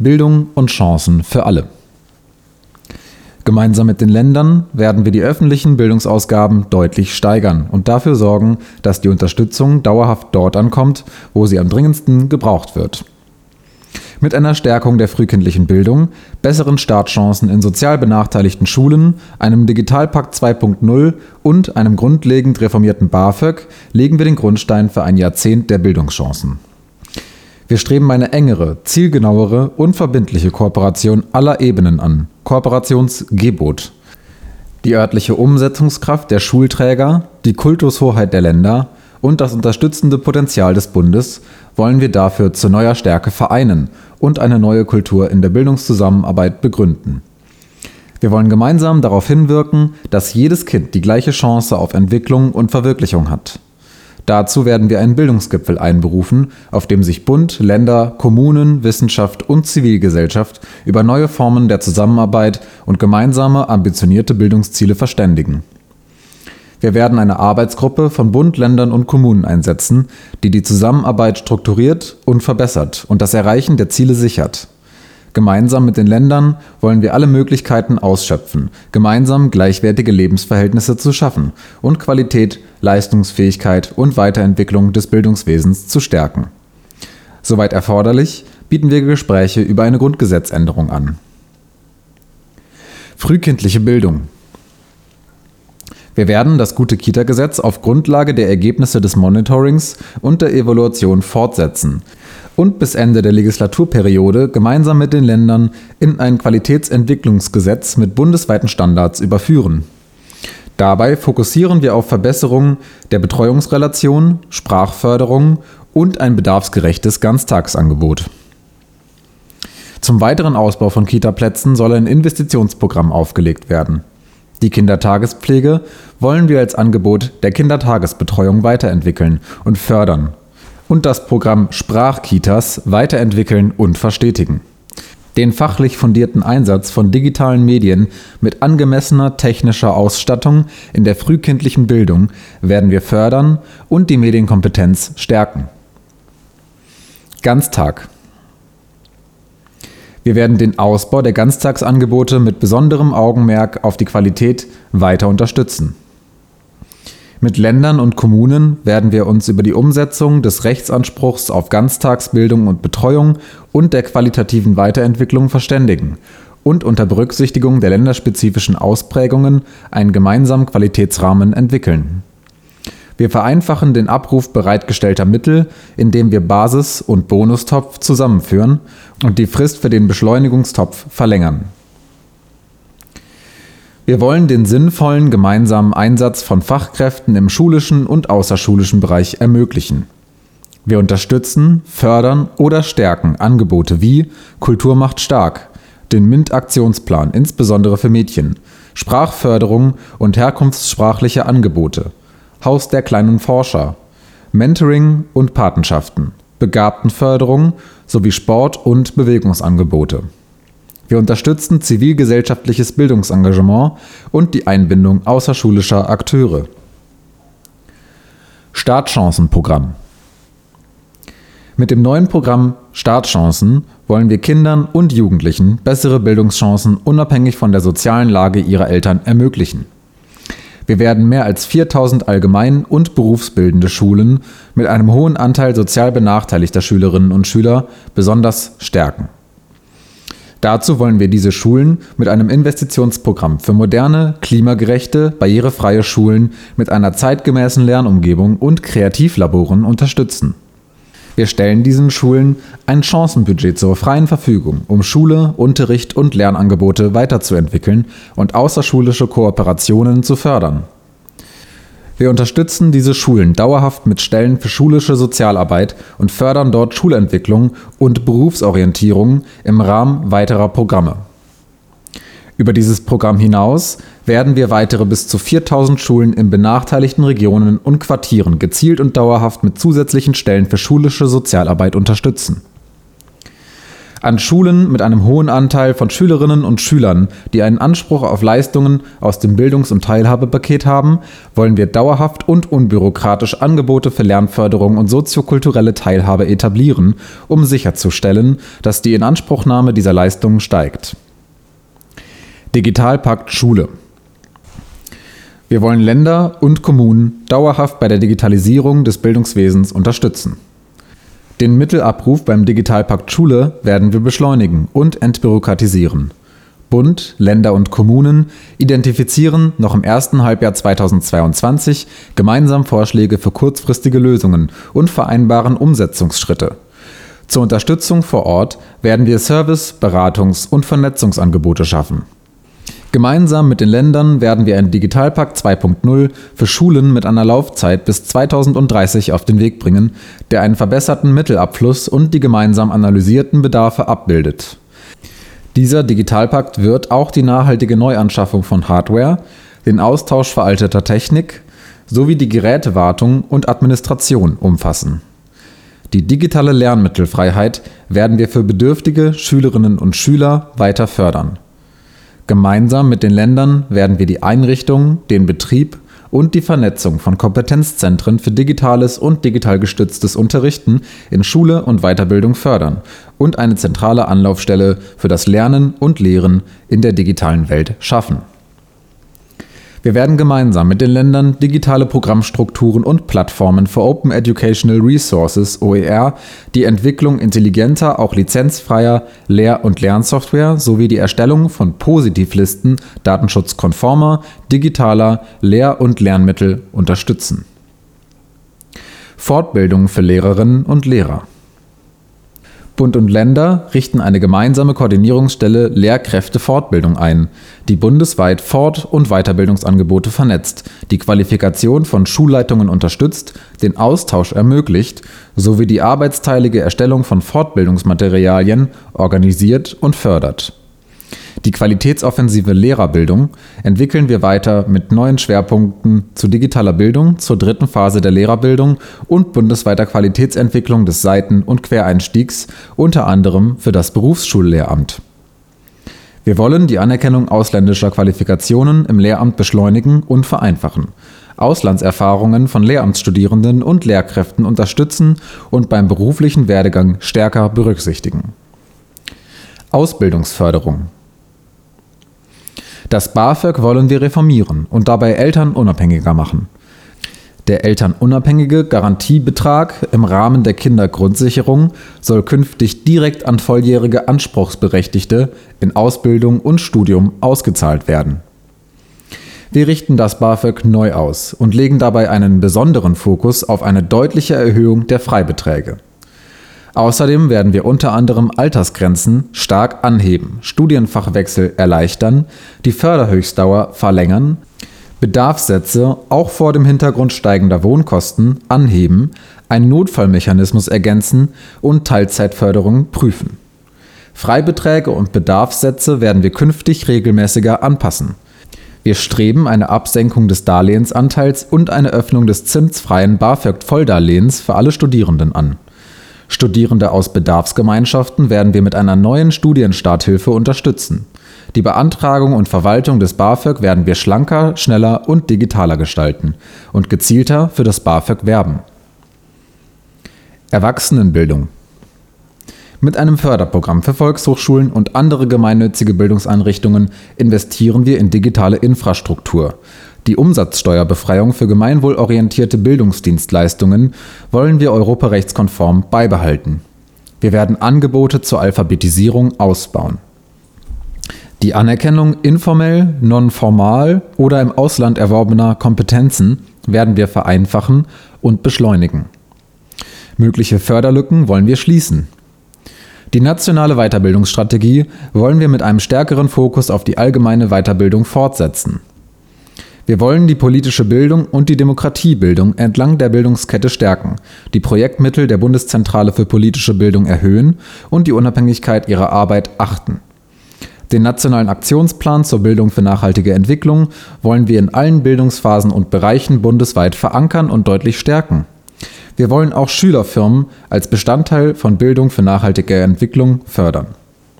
Bildung und Chancen für alle. Gemeinsam mit den Ländern werden wir die öffentlichen Bildungsausgaben deutlich steigern und dafür sorgen, dass die Unterstützung dauerhaft dort ankommt, wo sie am dringendsten gebraucht wird. Mit einer Stärkung der frühkindlichen Bildung, besseren Startchancen in sozial benachteiligten Schulen, einem Digitalpakt 2.0 und einem grundlegend reformierten BAföG legen wir den Grundstein für ein Jahrzehnt der Bildungschancen. Wir streben eine engere, zielgenauere und verbindliche Kooperation aller Ebenen an (Kooperationsgebot). Die örtliche Umsetzungskraft der Schulträger, die Kultushoheit der Länder und das unterstützende Potenzial des Bundes wollen wir dafür zu neuer Stärke vereinen und eine neue Kultur in der Bildungszusammenarbeit begründen. Wir wollen gemeinsam darauf hinwirken, dass jedes Kind die gleiche Chance auf Entwicklung und Verwirklichung hat Dazu werden wir einen Bildungsgipfel einberufen, auf dem sich Bund, Länder, Kommunen, Wissenschaft und Zivilgesellschaft über neue Formen der Zusammenarbeit und gemeinsame ambitionierte Bildungsziele verständigen. Wir werden eine Arbeitsgruppe von Bund, Ländern und Kommunen einsetzen, die die Zusammenarbeit strukturiert und verbessert und das Erreichen der Ziele sichert Gemeinsam mit den Ländern wollen wir alle Möglichkeiten ausschöpfen, gemeinsam gleichwertige Lebensverhältnisse zu schaffen und Qualität, Leistungsfähigkeit und Weiterentwicklung des Bildungswesens zu stärken. Soweit erforderlich, bieten wir Gespräche über eine Grundgesetzänderung an. Frühkindliche Bildung wir werden das Gute-Kita-Gesetz auf Grundlage der Ergebnisse des Monitorings und der Evaluation fortsetzen und bis Ende der Legislaturperiode gemeinsam mit den Ländern in ein Qualitätsentwicklungsgesetz mit bundesweiten Standards überführen. Dabei fokussieren wir auf Verbesserungen der Betreuungsrelation, Sprachförderung und ein bedarfsgerechtes Ganztagsangebot. Zum weiteren Ausbau von Kitaplätzen soll ein Investitionsprogramm aufgelegt werden. Die Kindertagespflege wollen wir als Angebot der Kindertagesbetreuung weiterentwickeln und fördern und das Programm Sprachkitas weiterentwickeln und verstetigen. Den fachlich fundierten Einsatz von digitalen Medien mit angemessener technischer Ausstattung in der frühkindlichen Bildung werden wir fördern und die Medienkompetenz stärken. Ganztag wir werden den Ausbau der Ganztagsangebote mit besonderem Augenmerk auf die Qualität weiter unterstützen. Mit Ländern und Kommunen werden wir uns über die Umsetzung des Rechtsanspruchs auf Ganztagsbildung und Betreuung und der qualitativen Weiterentwicklung verständigen und unter Berücksichtigung der länderspezifischen Ausprägungen einen gemeinsamen Qualitätsrahmen entwickeln wir vereinfachen den Abruf bereitgestellter Mittel, indem wir Basis und Bonustopf zusammenführen und die Frist für den Beschleunigungstopf verlängern. Wir wollen den sinnvollen gemeinsamen Einsatz von Fachkräften im schulischen und außerschulischen Bereich ermöglichen. Wir unterstützen, fördern oder stärken Angebote wie Kultur macht stark, den MINT-Aktionsplan insbesondere für Mädchen, Sprachförderung und herkunftssprachliche Angebote Haus der kleinen Forscher, Mentoring und Patenschaften, Begabtenförderung sowie Sport- und Bewegungsangebote. Wir unterstützen zivilgesellschaftliches Bildungsengagement und die Einbindung außerschulischer Akteure. Startchancenprogramm Mit dem neuen Programm Startchancen wollen wir Kindern und Jugendlichen bessere Bildungschancen unabhängig von der sozialen Lage ihrer Eltern ermöglichen. Wir werden mehr als 4000 allgemein- und berufsbildende Schulen mit einem hohen Anteil sozial benachteiligter Schülerinnen und Schüler besonders stärken. Dazu wollen wir diese Schulen mit einem Investitionsprogramm für moderne, klimagerechte, barrierefreie Schulen mit einer zeitgemäßen Lernumgebung und Kreativlaboren unterstützen wir stellen diesen Schulen ein Chancenbudget zur freien Verfügung, um Schule, Unterricht und Lernangebote weiterzuentwickeln und außerschulische Kooperationen zu fördern. Wir unterstützen diese Schulen dauerhaft mit Stellen für schulische Sozialarbeit und fördern dort Schulentwicklung und Berufsorientierung im Rahmen weiterer Programme über dieses Programm hinaus werden wir weitere bis zu 4000 Schulen in benachteiligten Regionen und Quartieren gezielt und dauerhaft mit zusätzlichen Stellen für schulische Sozialarbeit unterstützen. An Schulen mit einem hohen Anteil von Schülerinnen und Schülern, die einen Anspruch auf Leistungen aus dem Bildungs- und Teilhabepaket haben, wollen wir dauerhaft und unbürokratisch Angebote für Lernförderung und soziokulturelle Teilhabe etablieren, um sicherzustellen, dass die Inanspruchnahme dieser Leistungen steigt. Digitalpakt Schule Wir wollen Länder und Kommunen dauerhaft bei der Digitalisierung des Bildungswesens unterstützen. Den Mittelabruf beim Digitalpakt Schule werden wir beschleunigen und entbürokratisieren. Bund, Länder und Kommunen identifizieren noch im ersten Halbjahr 2022 gemeinsam Vorschläge für kurzfristige Lösungen und vereinbaren Umsetzungsschritte. Zur Unterstützung vor Ort werden wir Service-, Beratungs- und Vernetzungsangebote schaffen. Gemeinsam mit den Ländern werden wir einen Digitalpakt 2.0 für Schulen mit einer Laufzeit bis 2030 auf den Weg bringen, der einen verbesserten Mittelabfluss und die gemeinsam analysierten Bedarfe abbildet. Dieser Digitalpakt wird auch die nachhaltige Neuanschaffung von Hardware, den Austausch veralteter Technik sowie die Gerätewartung und Administration umfassen. Die digitale Lernmittelfreiheit werden wir für bedürftige Schülerinnen und Schüler weiter fördern. Gemeinsam mit den Ländern werden wir die Einrichtung, den Betrieb und die Vernetzung von Kompetenzzentren für digitales und digital gestütztes Unterrichten in Schule und Weiterbildung fördern und eine zentrale Anlaufstelle für das Lernen und Lehren in der digitalen Welt schaffen wir werden gemeinsam mit den Ländern digitale Programmstrukturen und Plattformen für Open Educational Resources OER, die Entwicklung intelligenter, auch lizenzfreier Lehr- und Lernsoftware sowie die Erstellung von Positivlisten datenschutzkonformer, digitaler Lehr- und Lernmittel unterstützen. Fortbildung für Lehrerinnen und Lehrer Bund und Länder richten eine gemeinsame Koordinierungsstelle Lehrkräftefortbildung ein, die bundesweit Fort- und Weiterbildungsangebote vernetzt, die Qualifikation von Schulleitungen unterstützt, den Austausch ermöglicht sowie die arbeitsteilige Erstellung von Fortbildungsmaterialien organisiert und fördert die qualitätsoffensive Lehrerbildung entwickeln wir weiter mit neuen Schwerpunkten zu digitaler Bildung, zur dritten Phase der Lehrerbildung und bundesweiter Qualitätsentwicklung des Seiten- und Quereinstiegs, unter anderem für das Berufsschullehramt. Wir wollen die Anerkennung ausländischer Qualifikationen im Lehramt beschleunigen und vereinfachen, Auslandserfahrungen von Lehramtsstudierenden und Lehrkräften unterstützen und beim beruflichen Werdegang stärker berücksichtigen. Ausbildungsförderung das BAföG wollen wir reformieren und dabei Eltern unabhängiger machen. Der elternunabhängige Garantiebetrag im Rahmen der Kindergrundsicherung soll künftig direkt an volljährige Anspruchsberechtigte in Ausbildung und Studium ausgezahlt werden. Wir richten das BAföG neu aus und legen dabei einen besonderen Fokus auf eine deutliche Erhöhung der Freibeträge. Außerdem werden wir unter anderem Altersgrenzen stark anheben, Studienfachwechsel erleichtern, die Förderhöchstdauer verlängern, Bedarfssätze auch vor dem Hintergrund steigender Wohnkosten anheben, einen Notfallmechanismus ergänzen und Teilzeitförderung prüfen. Freibeträge und Bedarfssätze werden wir künftig regelmäßiger anpassen. Wir streben eine Absenkung des Darlehensanteils und eine Öffnung des zinsfreien BAföG-Volldarlehens für alle Studierenden an Studierende aus Bedarfsgemeinschaften werden wir mit einer neuen Studienstarthilfe unterstützen. Die Beantragung und Verwaltung des BAföG werden wir schlanker, schneller und digitaler gestalten und gezielter für das BAföG werben. Erwachsenenbildung mit einem Förderprogramm für Volkshochschulen und andere gemeinnützige Bildungseinrichtungen investieren wir in digitale Infrastruktur, die Umsatzsteuerbefreiung für gemeinwohlorientierte Bildungsdienstleistungen wollen wir europarechtskonform beibehalten. Wir werden Angebote zur Alphabetisierung ausbauen. Die Anerkennung informell, nonformal oder im Ausland erworbener Kompetenzen werden wir vereinfachen und beschleunigen. Mögliche Förderlücken wollen wir schließen. Die nationale Weiterbildungsstrategie wollen wir mit einem stärkeren Fokus auf die allgemeine Weiterbildung fortsetzen. Wir wollen die politische Bildung und die Demokratiebildung entlang der Bildungskette stärken, die Projektmittel der Bundeszentrale für politische Bildung erhöhen und die Unabhängigkeit ihrer Arbeit achten. Den Nationalen Aktionsplan zur Bildung für nachhaltige Entwicklung wollen wir in allen Bildungsphasen und Bereichen bundesweit verankern und deutlich stärken. Wir wollen auch Schülerfirmen als Bestandteil von Bildung für nachhaltige Entwicklung fördern